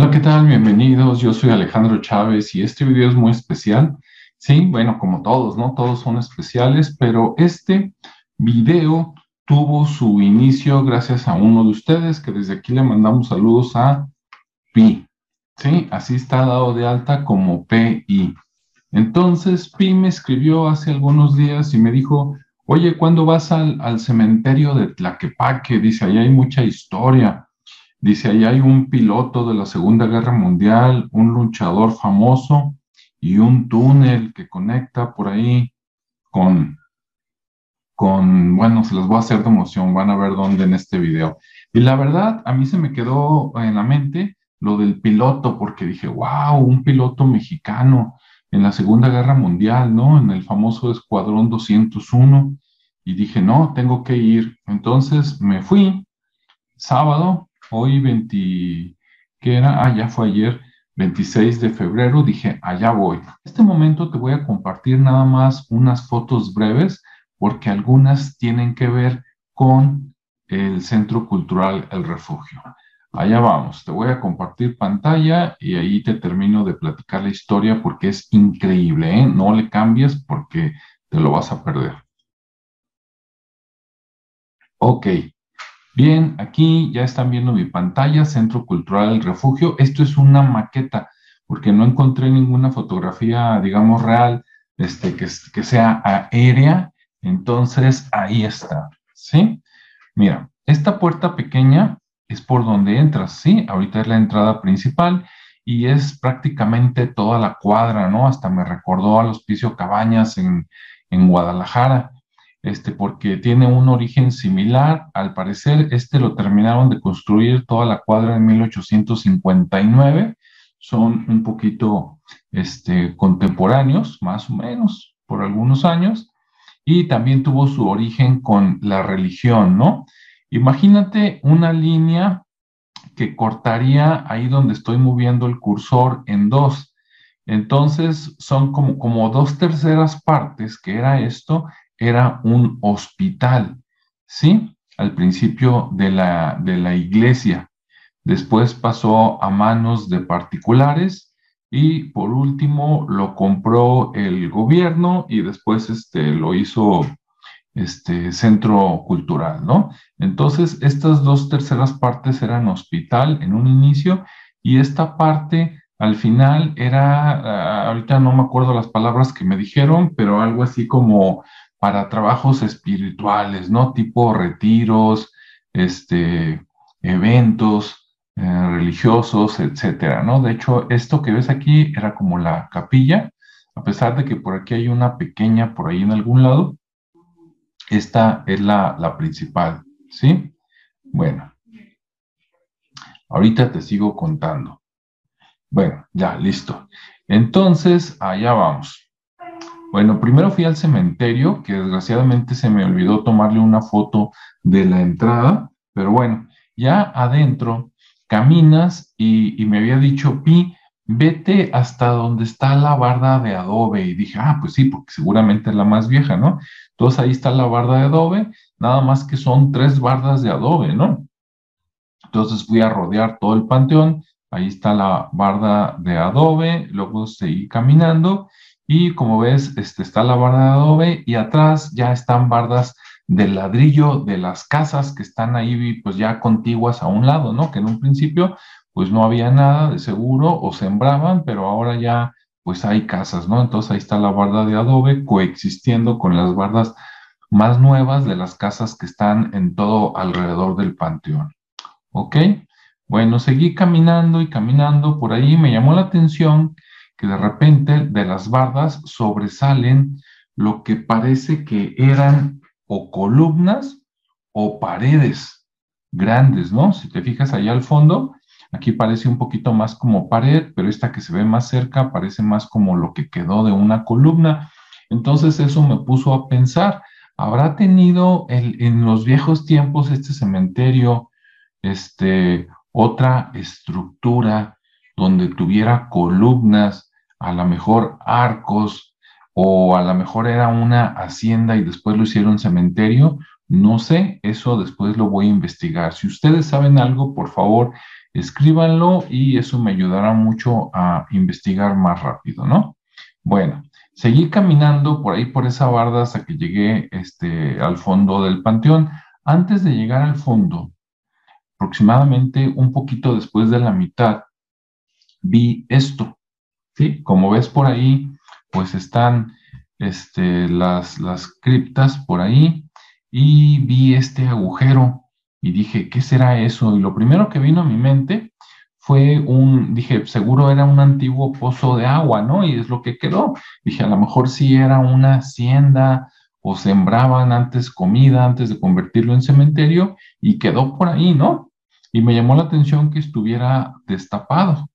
Hola, ¿qué tal? Bienvenidos. Yo soy Alejandro Chávez y este video es muy especial. Sí, bueno, como todos, ¿no? Todos son especiales, pero este video tuvo su inicio gracias a uno de ustedes que desde aquí le mandamos saludos a Pi. Sí, así está dado de alta como PI. Entonces, Pi me escribió hace algunos días y me dijo, oye, ¿cuándo vas al, al cementerio de Tlaquepaque? Dice, ahí hay mucha historia Dice, ahí hay un piloto de la Segunda Guerra Mundial, un luchador famoso y un túnel que conecta por ahí con, con, bueno, se los voy a hacer de emoción, van a ver dónde en este video. Y la verdad, a mí se me quedó en la mente lo del piloto, porque dije, wow, un piloto mexicano en la Segunda Guerra Mundial, ¿no? En el famoso Escuadrón 201. Y dije, no, tengo que ir. Entonces me fui sábado, hoy 20, ¿qué era? Ah, ya fue ayer, 26 de febrero, dije, allá voy. En este momento te voy a compartir nada más unas fotos breves porque algunas tienen que ver con el Centro Cultural El Refugio. Allá vamos, te voy a compartir pantalla y ahí te termino de platicar la historia porque es increíble, ¿eh? No le cambies porque te lo vas a perder. Ok, Bien, aquí ya están viendo mi pantalla, Centro Cultural El Refugio. Esto es una maqueta, porque no encontré ninguna fotografía, digamos, real, este, que, sea aérea. Entonces, ahí está, ¿sí? Mira, esta puerta pequeña es por donde entras, ¿sí? Ahorita es la entrada principal y es prácticamente toda la cuadra, ¿no? Hasta me recordó al Hospicio Cabañas en Guadalajara este, porque tiene un origen similar. Al parecer, este lo terminaron de construir toda la cuadra en 1859. Son un poquito este, contemporáneos, más o menos, por algunos años. Y también tuvo su origen con la religión, ¿no? Imagínate una línea que cortaría ahí donde estoy moviendo el cursor en dos. Entonces son como, como dos terceras partes, que era esto, era un hospital, ¿sí? Al principio de la, de la iglesia. Después pasó a manos de particulares y por último lo compró el gobierno y después este, lo hizo este centro cultural, ¿no? Entonces, estas dos terceras partes eran hospital en un inicio y esta parte al final era, ah, ahorita no me acuerdo las palabras que me dijeron, pero algo así como para trabajos espirituales, ¿no? Tipo retiros, este, eventos eh, religiosos, etcétera, ¿no? De hecho, esto que ves aquí era como la capilla, a pesar de que por aquí hay una pequeña por ahí en algún lado, esta es la, la principal, ¿sí? Bueno, ahorita te sigo contando. Bueno, ya, listo. Entonces, allá vamos. Bueno, primero fui al cementerio, que desgraciadamente se me olvidó tomarle una foto de la entrada, pero bueno, ya adentro caminas y, me había dicho, Pi, vete hasta donde está la barda de adobe. Y dije, ah, pues sí, porque seguramente es la más vieja, ¿no? Entonces ahí está la barda de adobe, nada más que son tres bardas de adobe, ¿no? Entonces fui a rodear todo el panteón, ahí está la barda de adobe, luego seguí caminando y como ves, este, está la barda de adobe y atrás ya están bardas de ladrillo de las casas que están ahí pues ya contiguas a un lado, ¿no? Que en un principio pues no había nada de seguro o sembraban, pero ahora ya pues hay casas, ¿no? Entonces ahí está la barda de adobe coexistiendo con las bardas más nuevas de las casas que están en todo alrededor del panteón. ¿Ok? Bueno, seguí caminando y caminando por ahí, me llamó la atención que de repente de las bardas sobresalen lo que parece que eran o columnas o paredes grandes, ¿no? Si te fijas allá al fondo, aquí parece un poquito más como pared, pero esta que se ve más cerca parece más como lo que quedó de una columna. Entonces eso me puso a pensar, ¿habrá tenido en los viejos tiempos este cementerio este, otra estructura donde tuviera columnas a lo mejor arcos o a lo mejor era una hacienda y después lo hicieron cementerio. No sé, eso después lo voy a investigar. Si ustedes saben algo, por favor, escríbanlo y eso me ayudará mucho a investigar más rápido, ¿no? Bueno, seguí caminando por ahí por esa barda hasta que llegué este, al fondo del panteón. Antes de llegar al fondo, aproximadamente un poquito después de la mitad, vi esto, ¿sí? Como ves por ahí, pues están este, las, las criptas por ahí y vi este agujero y dije, ¿qué será eso? Y lo primero que vino a mi mente fue un, dije, seguro era un antiguo pozo de agua, ¿no? Y es lo que quedó. Dije, a lo mejor sí era una hacienda o sembraban antes comida antes de convertirlo en cementerio y quedó por ahí, ¿no? Y me llamó la atención que estuviera destapado.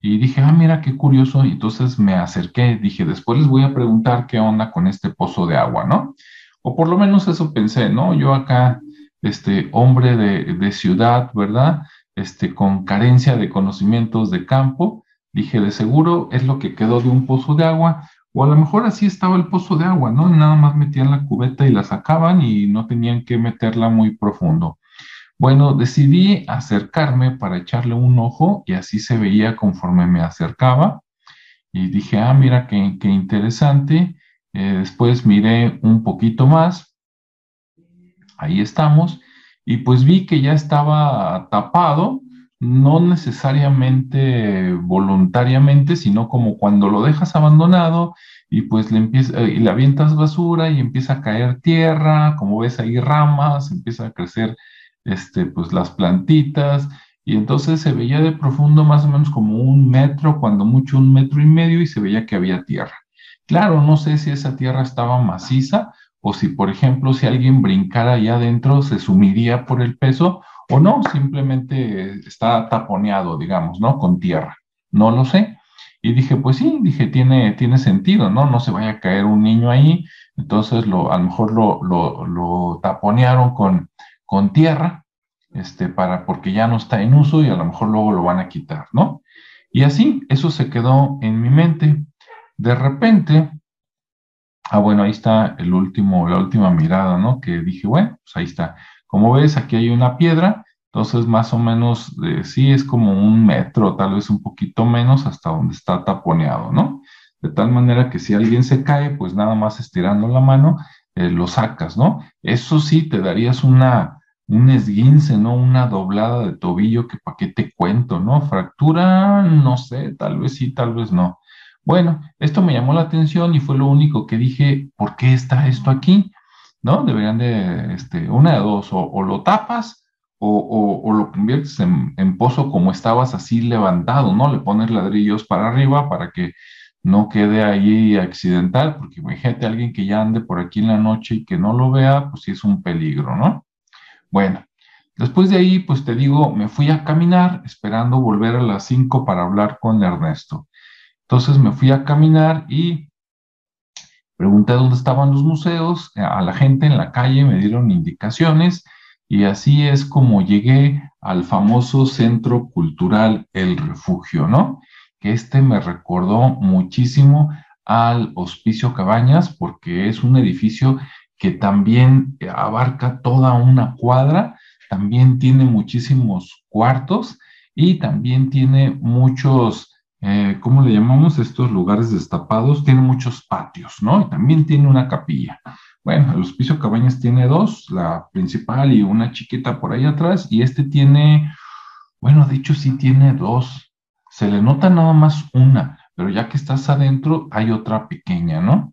Y dije, ah, mira qué curioso. Y entonces me acerqué, dije, después les voy a preguntar qué onda con este pozo de agua, ¿no? O por lo menos eso pensé, ¿no? Yo acá, este hombre de, de ciudad, ¿verdad? Este, con carencia de conocimientos de campo, dije, de seguro es lo que quedó de un pozo de agua, o a lo mejor así estaba el pozo de agua, ¿no? Nada más metían la cubeta y la sacaban y no tenían que meterla muy profundo. Bueno, decidí acercarme para echarle un ojo y así se veía conforme me acercaba. Y dije, ah, mira qué, interesante. Eh, después miré un poquito más. Ahí estamos. Y pues vi que ya estaba tapado, no necesariamente voluntariamente, sino como cuando lo dejas abandonado y pues le empieza, eh, y le avientas basura y empieza a caer tierra, como ves ahí ramas, empieza a crecer este, pues las plantitas, y entonces se veía de profundo más o menos como un metro, cuando mucho un metro y medio, y se veía que había tierra. Claro, no sé si esa tierra estaba maciza o si, por ejemplo, si alguien brincara allá adentro, se sumiría por el peso o no, simplemente está taponeado, digamos, ¿no? Con tierra. No lo sé. Y dije, pues sí, dije, tiene, tiene sentido, ¿no? No se vaya a caer un niño ahí. Entonces, lo, a lo mejor lo, lo, lo taponearon con, con tierra, este, para, porque ya no está en uso y a lo mejor luego lo van a quitar, ¿no? Y así, eso se quedó en mi mente. De repente, ah, bueno, ahí está el último, la última mirada, ¿no? Que dije, bueno, pues ahí está. Como ves, aquí hay una piedra, entonces más o menos, eh, sí, es como un metro, tal vez un poquito menos, hasta donde está taponeado, ¿no? De tal manera que si alguien se cae, pues nada más estirando la mano, eh, lo sacas, ¿no? Eso sí, te darías una, un esguince, ¿no? Una doblada de tobillo que para qué te cuento, ¿no? Fractura, no sé, tal vez sí, tal vez no. Bueno, esto me llamó la atención y fue lo único que dije, ¿por qué está esto aquí? ¿No? Deberían de, este, una de dos, o, lo tapas o, o, lo conviertes en, en, pozo como estabas así levantado, ¿no? Le pones ladrillos para arriba para que no quede ahí accidental, porque imagínate alguien que ya ande por aquí en la noche y que no lo vea, pues sí es un peligro, ¿no? Bueno, después de ahí, pues te digo, me fui a caminar esperando volver a las 5 para hablar con Ernesto. Entonces me fui a caminar y pregunté dónde estaban los museos, a la gente en la calle me dieron indicaciones y así es como llegué al famoso Centro Cultural El Refugio, ¿no? Que este me recordó muchísimo al Hospicio Cabañas porque es un edificio que también abarca toda una cuadra, también tiene muchísimos cuartos y también tiene muchos, eh, ¿cómo le llamamos estos lugares destapados? Tiene muchos patios, ¿no? Y también tiene una capilla. Bueno, el Hospicio Cabañas tiene dos, la principal y una chiquita por ahí atrás, y este tiene, bueno, de hecho sí tiene dos. Se le nota nada más una, pero ya que estás adentro hay otra pequeña, ¿no?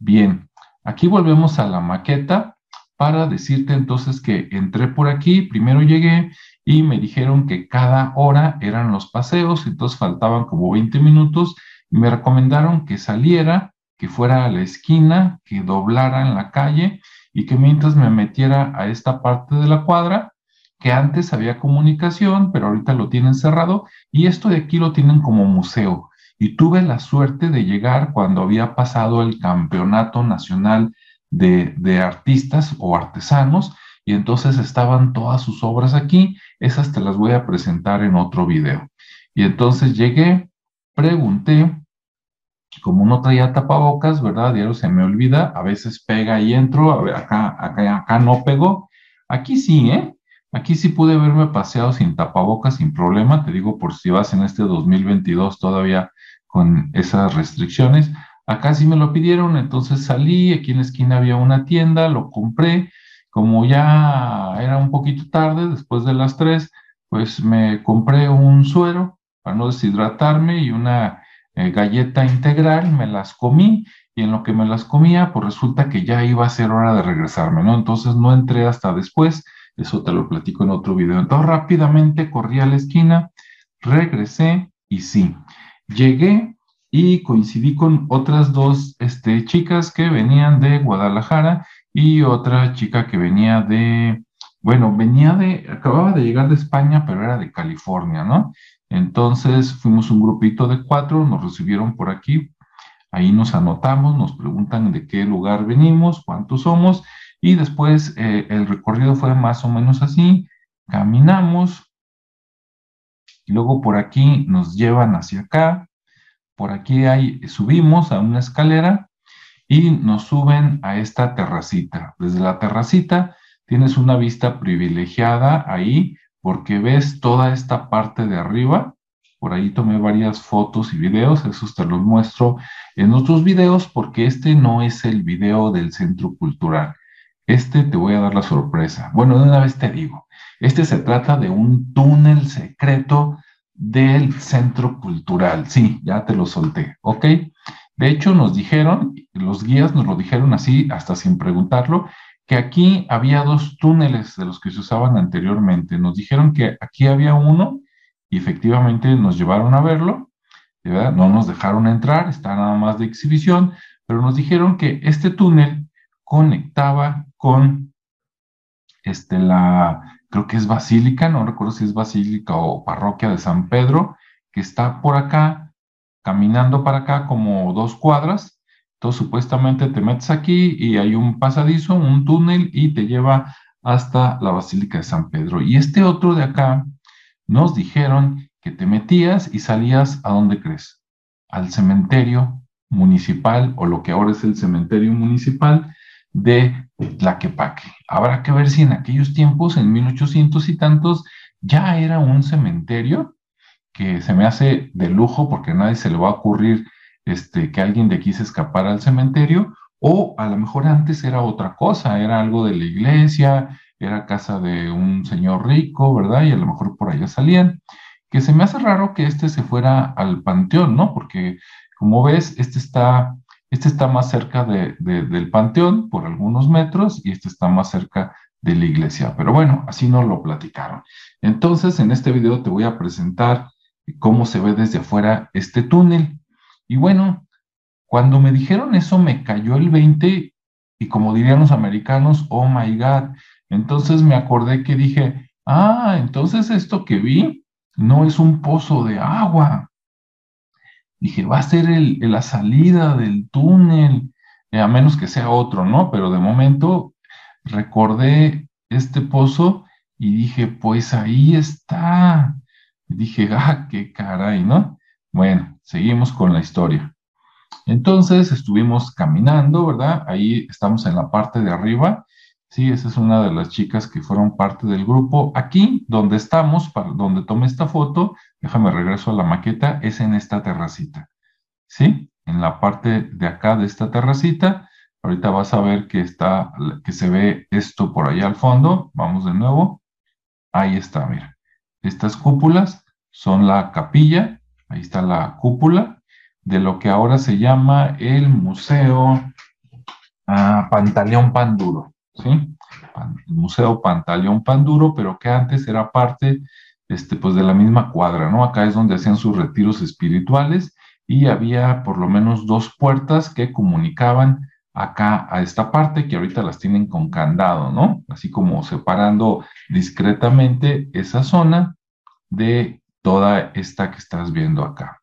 Bien, Aquí volvemos a la maqueta para decirte entonces que entré por aquí, primero llegué y me dijeron que cada hora eran los paseos, entonces faltaban como 20 minutos y me recomendaron que saliera, que fuera a la esquina, que doblara en la calle y que mientras me metiera a esta parte de la cuadra, que antes había comunicación, pero ahorita lo tienen cerrado y esto de aquí lo tienen como museo y tuve la suerte de llegar cuando había pasado el Campeonato Nacional de, Artistas o Artesanos y entonces estaban todas sus obras aquí. Esas te las voy a presentar en otro video. Y entonces llegué, pregunté, como no traía tapabocas, ¿verdad? Diario se me olvida, a veces pega y entro, a ver, acá, acá, acá no pegó. Aquí sí, ¿eh? Aquí sí pude haberme paseado sin tapabocas, sin problema, te digo por si vas en este 2022 todavía con esas restricciones. Acá sí me lo pidieron, entonces salí, aquí en la esquina había una tienda, lo compré, como ya era un poquito tarde, después de las 3, pues me compré un suero para no deshidratarme y una eh, galleta integral, me las comí y en lo que me las comía, pues resulta que ya iba a ser hora de regresarme, ¿no? Entonces no entré hasta después, eso te lo platico en otro video. Entonces rápidamente corrí a la esquina, regresé y sí, llegué y coincidí con otras dos este, chicas que venían de Guadalajara y otra chica que venía de, bueno, venía de, acababa de llegar de España, pero era de California, ¿no? Entonces fuimos un grupito de cuatro, nos recibieron por aquí, Ahí nos anotamos, nos preguntan de qué lugar venimos, cuántos somos, y después eh, el recorrido fue más o menos así. Caminamos, y luego por aquí nos llevan hacia acá, por aquí hay, subimos a una escalera y nos suben a esta terracita. Desde la terracita tienes una vista privilegiada ahí porque ves toda esta parte de arriba por ahí tomé varias fotos y videos, esos te los muestro en otros videos porque este no es el video del centro cultural. Este te voy a dar la sorpresa. Bueno, de una vez te digo, este se trata de un túnel secreto del centro cultural. Sí, ya te lo solté, ¿ok? De hecho, nos dijeron, los guías nos lo dijeron así, hasta sin preguntarlo, que aquí había dos túneles de los que se usaban anteriormente. Nos dijeron que aquí había uno y efectivamente nos llevaron a verlo, ¿verdad? no nos dejaron entrar, está nada más de exhibición, pero nos dijeron que este túnel conectaba con este, la, creo que es Basílica, no recuerdo si es Basílica o Parroquia de San Pedro, que está por acá, caminando para acá como dos cuadras. Entonces, supuestamente te metes aquí y hay un pasadizo, un túnel y te lleva hasta la Basílica de San Pedro. Y este otro de acá, nos dijeron que te metías y salías a dónde crees? Al cementerio municipal o lo que ahora es el cementerio municipal de Tlaquepaque. Habrá que ver si en aquellos tiempos, en 1800 y tantos, ya era un cementerio que se me hace de lujo porque a nadie se le va a ocurrir este, que alguien de aquí se escapara al cementerio, o a lo mejor antes era otra cosa, era algo de la iglesia, era casa de un señor rico, ¿verdad? Y a lo mejor por allá salían. Que se me hace raro que este se fuera al panteón, ¿no? Porque como ves, este está, este está más cerca de, del panteón por algunos metros y este está más cerca de la iglesia. Pero bueno, así no lo platicaron. Entonces, en este video te voy a presentar cómo se ve desde afuera este túnel. Y bueno, cuando me dijeron eso me cayó el 20 y como dirían los americanos, oh my God, entonces me acordé que dije, ah, entonces esto que vi no es un pozo de agua. Dije, va a ser la salida del túnel, eh, a menos que sea otro, ¿no? Pero de momento recordé este pozo y dije, pues ahí está. Dije, ah, qué caray, ¿no? Bueno, seguimos con la historia. Entonces estuvimos caminando, ¿verdad? Ahí estamos en la parte de arriba Sí, esa es una de las chicas que fueron parte del grupo. Aquí, donde estamos, para, donde tomé esta foto, déjame regreso a la maqueta, es en esta terracita. ¿Sí? En la parte de acá de esta terracita. Ahorita vas a ver que está, que se ve esto por allá al fondo. Vamos de nuevo. Ahí está, mira. Estas cúpulas son la capilla. Ahí está la cúpula de lo que ahora se llama el Museo ah, Pantaleón Panduro. ¿Sí? El Museo Pantaleón Panduro, pero que antes era parte este, pues de la misma cuadra, ¿no? Acá es donde hacían sus retiros espirituales y había por lo menos dos puertas que comunicaban acá a esta parte que ahorita las tienen con candado, ¿no? Así como separando discretamente esa zona de toda esta que estás viendo acá.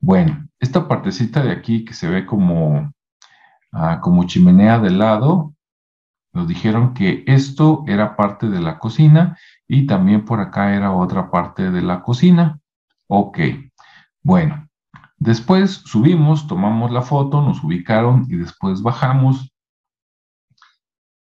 Bueno, esta partecita de aquí que se ve como, ah, como chimenea de lado, nos dijeron que esto era parte de la cocina y también por acá era otra parte de la cocina. Ok, bueno, después subimos, tomamos la foto, nos ubicaron y después bajamos.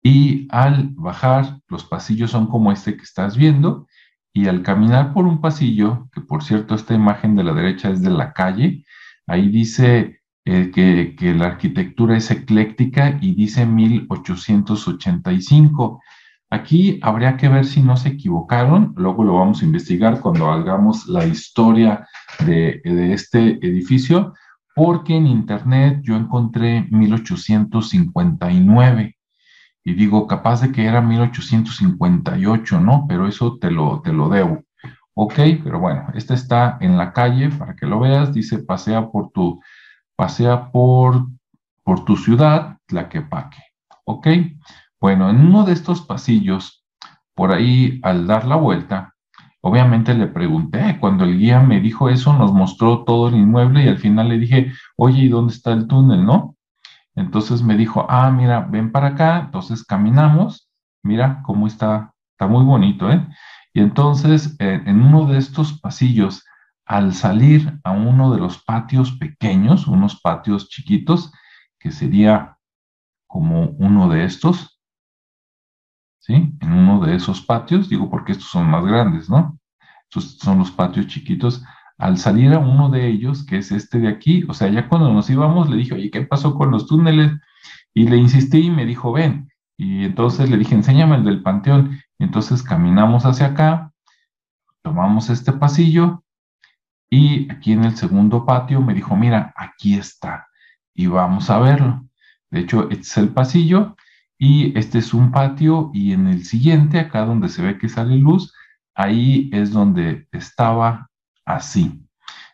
y al bajar los pasillos son como este que estás viendo y al caminar por un pasillo, que por cierto esta imagen de la derecha es de la calle, ahí dice eh, que, la arquitectura es ecléctica y dice 1885. Aquí habría que ver si no se equivocaron, luego lo vamos a investigar cuando hagamos la historia de, de este edificio, porque en internet yo encontré 1859 y digo, capaz de que era 1858, ¿no? Pero eso te lo, te lo debo. Ok, pero bueno, este está en la calle para que lo veas, dice pasea por tu, pasea por, por tu ciudad, Tlaquepaque. Ok, bueno, en uno de estos pasillos, por ahí al dar la vuelta, obviamente le pregunté, cuando el guía me dijo eso, nos mostró todo el inmueble y al final le dije, oye, ¿y dónde está el túnel, no? Entonces me dijo, ah, mira, ven para acá, entonces caminamos, mira cómo está, está muy bonito, ¿eh? Y entonces eh, en uno de estos pasillos, al salir a uno de los patios pequeños, unos patios chiquitos, que sería como uno de estos, ¿sí? En uno de esos patios, digo porque estos son más grandes, ¿no? Estos son los patios chiquitos al salir a uno de ellos, que es este de aquí, o sea, ya cuando nos íbamos, le dije, oye, ¿qué pasó con los túneles? Y le insistí y me dijo, ven. Y entonces le dije, enséñame el del panteón. Y entonces caminamos hacia acá, tomamos este pasillo y aquí en el segundo patio me dijo, mira, aquí está. Y vamos a verlo. De hecho, este es el pasillo y este es un patio y en el siguiente, acá donde se ve que sale luz, ahí es donde estaba así.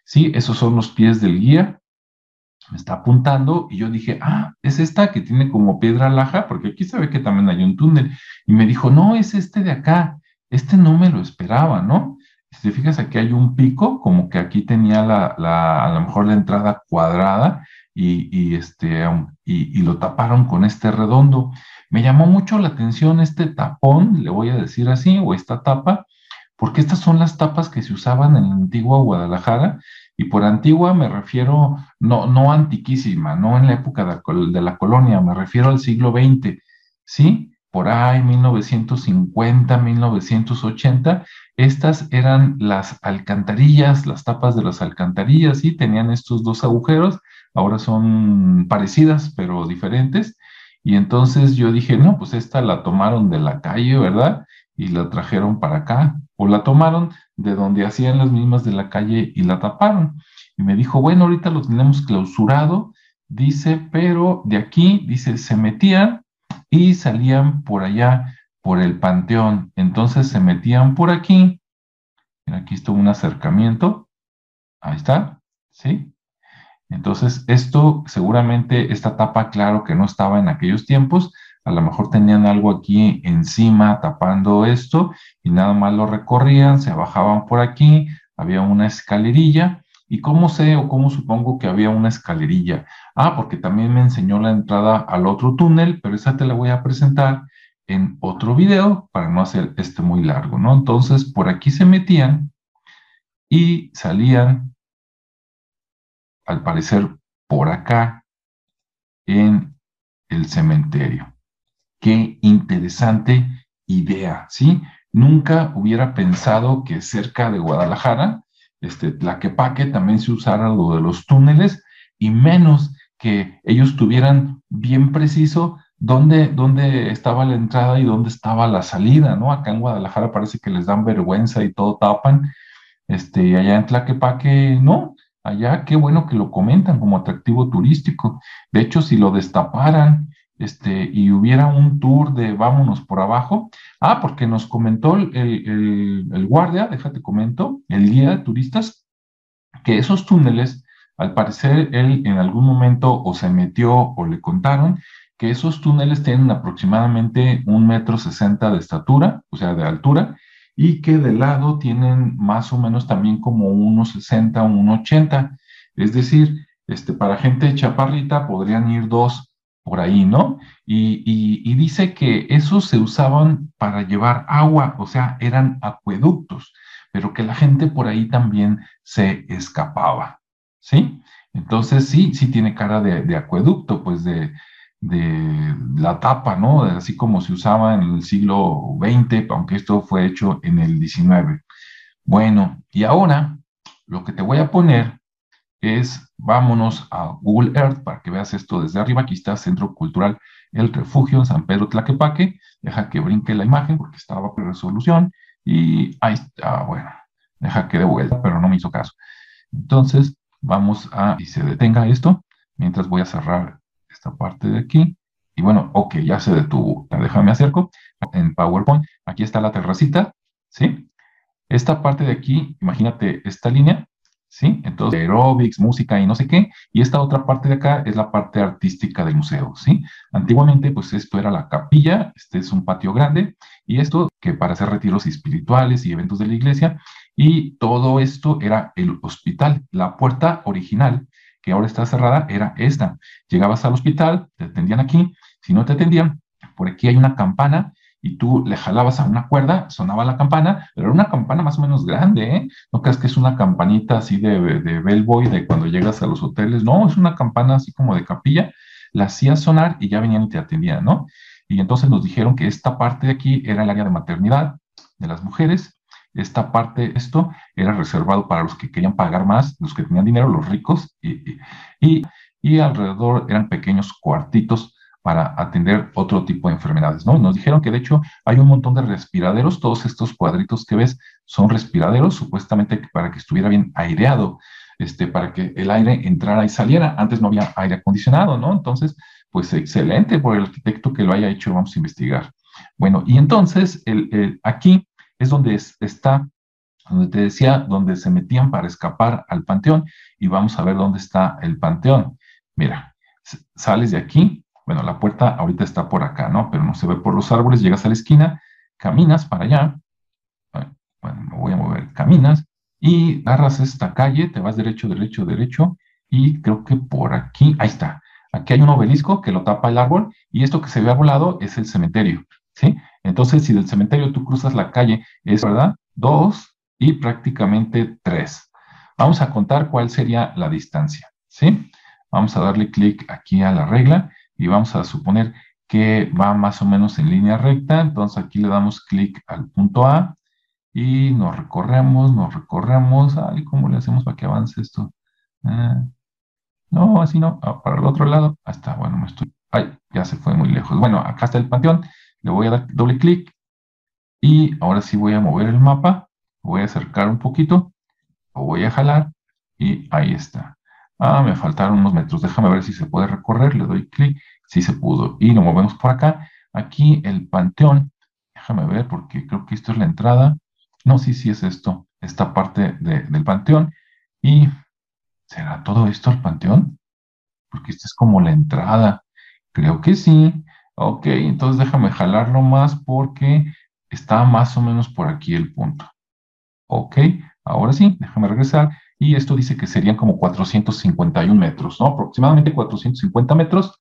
Sí, esos son los pies del guía. Me está apuntando y yo dije, ah, es esta que tiene como piedra laja, porque aquí se ve que también hay un túnel. Y me dijo, no, es este de acá. Este no me lo esperaba, ¿no? Si te fijas, aquí hay un pico, como que aquí tenía la, la a lo mejor la entrada cuadrada y, y este, y, y lo taparon con este redondo. Me llamó mucho la atención este tapón, le voy a decir así, o esta tapa, porque estas son las tapas que se usaban en la antigua Guadalajara, y por antigua me refiero, no, no antiquísima, no en la época de, la colonia, me refiero al siglo XX, ¿sí? Por ahí, 1950, 1980, estas eran las alcantarillas, las tapas de las alcantarillas, ¿sí? Tenían estos dos agujeros, ahora son parecidas, pero diferentes. Y entonces yo dije, no, pues esta la tomaron de la calle, ¿verdad? Y la trajeron para acá o la tomaron de donde hacían las mismas de la calle y la taparon. Y me dijo, bueno, ahorita lo tenemos clausurado, dice, pero de aquí, dice, se metían y salían por allá, por el panteón. Entonces se metían por aquí. Aquí está un acercamiento. Ahí está, ¿sí? Entonces, esto seguramente, esta tapa, claro que no estaba en aquellos tiempos, a lo mejor tenían algo aquí encima tapando esto y nada más lo recorrían, se bajaban por aquí, había una escalerilla. ¿Y cómo sé o cómo supongo que había una escalerilla? Ah, porque también me enseñó la entrada al otro túnel, pero esa te la voy a presentar en otro video para no hacer este muy largo, ¿no? Entonces, por aquí se metían y salían, al parecer, por acá en el cementerio. Qué interesante idea, ¿sí? Nunca hubiera pensado que cerca de Guadalajara, este, Tlaquepaque, también se usara lo de los túneles y menos que ellos tuvieran bien preciso dónde, dónde estaba la entrada y dónde estaba la salida, ¿no? Acá en Guadalajara parece que les dan vergüenza y todo tapan. Este, allá en Tlaquepaque, no. Allá, qué bueno que lo comentan como atractivo turístico. De hecho, si lo destaparan este, y hubiera un tour de vámonos por abajo. Ah, porque nos comentó el, guardia, déjate comento, el guía de turistas, que esos túneles, al parecer, él en algún momento o se metió o le contaron que esos túneles tienen aproximadamente un metro sesenta de estatura, o sea, de altura, y que de lado tienen más o menos también como unos 60 o 1,80. Es decir, este, para gente chaparrita podrían ir dos por ahí, ¿no? Y, dice que esos se usaban para llevar agua, o sea, eran acueductos, pero que la gente por ahí también se escapaba, ¿sí? Entonces sí, sí tiene cara de, acueducto, pues de, de la tapa, ¿no? Así como se usaba en el siglo XX, aunque esto fue hecho en el XIX. Bueno, y ahora lo que te voy a poner es, vámonos a Google Earth para que veas esto desde arriba. Aquí está Centro Cultural El Refugio en San Pedro Tlaquepaque. Deja que brinque la imagen porque estaba por resolución. Y ahí está, bueno, deja que de vuelta, pero no me hizo caso. Entonces, vamos a, y se detenga esto, mientras voy a cerrar esta parte de aquí. Y bueno, ok, ya se detuvo. Déjame acerco. En PowerPoint, aquí está la terracita, ¿sí? Esta parte de aquí, imagínate esta línea, ¿sí? Entonces, aerobics, música y no sé qué. Y esta otra parte de acá es la parte artística del museo, ¿sí? Antiguamente, pues esto era la capilla, este es un patio grande, y esto que para hacer retiros espirituales y eventos de la iglesia, y todo esto era el hospital. La puerta original, que ahora está cerrada, era esta. Llegabas al hospital, te atendían aquí, si no te atendían, por aquí hay una campana y tú le jalabas a una cuerda, sonaba la campana, pero era una campana más o menos grande, ¿eh? No creas que es una campanita así de, de bellboy de cuando llegas a los hoteles, no, es una campana así como de capilla, la hacías sonar y ya venían y te atendían, ¿no? Y entonces nos dijeron que esta parte de aquí era el área de maternidad de las mujeres, esta parte, esto era reservado para los que querían pagar más, los que tenían dinero, los ricos, y, y, y alrededor eran pequeños cuartitos para atender otro tipo de enfermedades, ¿no? Nos dijeron que de hecho hay un montón de respiraderos, todos estos cuadritos que ves son respiraderos, supuestamente para que estuviera bien aireado, este, para que el aire entrara y saliera. Antes no había aire acondicionado, ¿no? Entonces, pues excelente por el arquitecto que lo haya hecho, vamos a investigar. Bueno, y entonces el, aquí es donde está, donde te decía, donde se metían para escapar al panteón y vamos a ver dónde está el panteón. Mira, sales de aquí, bueno, la puerta ahorita está por acá, ¿no? Pero no se ve por los árboles, llegas a la esquina, caminas para allá, bueno, me voy a mover, caminas y agarras esta calle, te vas derecho, derecho, derecho y creo que por aquí, ahí está. Aquí hay un obelisco que lo tapa el árbol y esto que se ve a volado es el cementerio, ¿sí? Entonces, si del cementerio tú cruzas la calle, es verdad, dos y prácticamente tres. Vamos a contar cuál sería la distancia, ¿sí? Vamos a darle clic aquí a la regla y vamos a suponer que va más o menos en línea recta, entonces aquí le damos clic al punto A y nos recorremos, nos recorremos, ay, ¿cómo le hacemos para que avance esto? Ah, no, así no, ah, para el otro lado, hasta, bueno, me estoy, ay, ya se fue muy lejos. Bueno, acá está el panteón, le voy a dar doble clic y ahora sí voy a mover el mapa, voy a acercar un poquito, lo voy a jalar y ahí está. Ah, me faltaron unos metros. Déjame ver si se puede recorrer. Le doy clic. Si se pudo. Y lo movemos por acá. Aquí el panteón. Déjame ver porque creo que esto es la entrada. No, sí, sí es esto. Esta parte del panteón. Y ¿será todo esto el panteón? Porque esta es como la entrada. Creo que sí. Ok, entonces déjame jalarlo más porque está más o menos por aquí el punto. Ok, ahora sí, déjame regresar y esto dice que serían como 451 metros, ¿no? Aproximadamente 450 metros.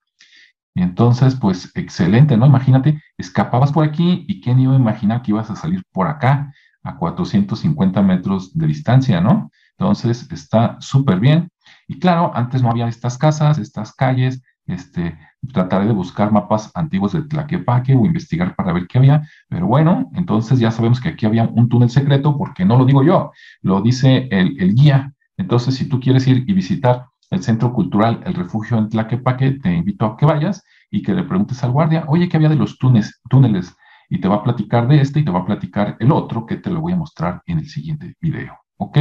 Entonces, pues excelente, ¿no? Imagínate, escapabas por aquí y quién iba a imaginar que ibas a salir por acá a 450 metros de distancia, ¿no? Entonces, está súper bien. Y claro, antes no había estas casas, estas calles, este, trataré de buscar mapas antiguos de Tlaquepaque o investigar para ver qué había, pero bueno, entonces ya sabemos que aquí había un túnel secreto porque no lo digo yo, lo dice el, el guía. Entonces, si tú quieres ir y visitar el Centro Cultural El Refugio en Tlaquepaque, te invito a que vayas y que le preguntes al guardia, oye, ¿qué había de los túneles? túneles? Y te va a platicar de este y te va a platicar el otro que te lo voy a mostrar en el siguiente video. ¿Ok?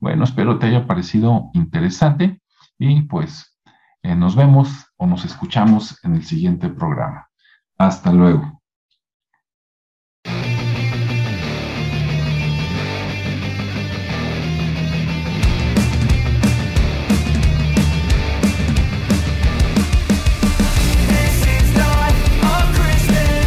Bueno, espero te haya parecido interesante y pues eh, nos vemos o nos escuchamos en el siguiente programa. Hasta luego.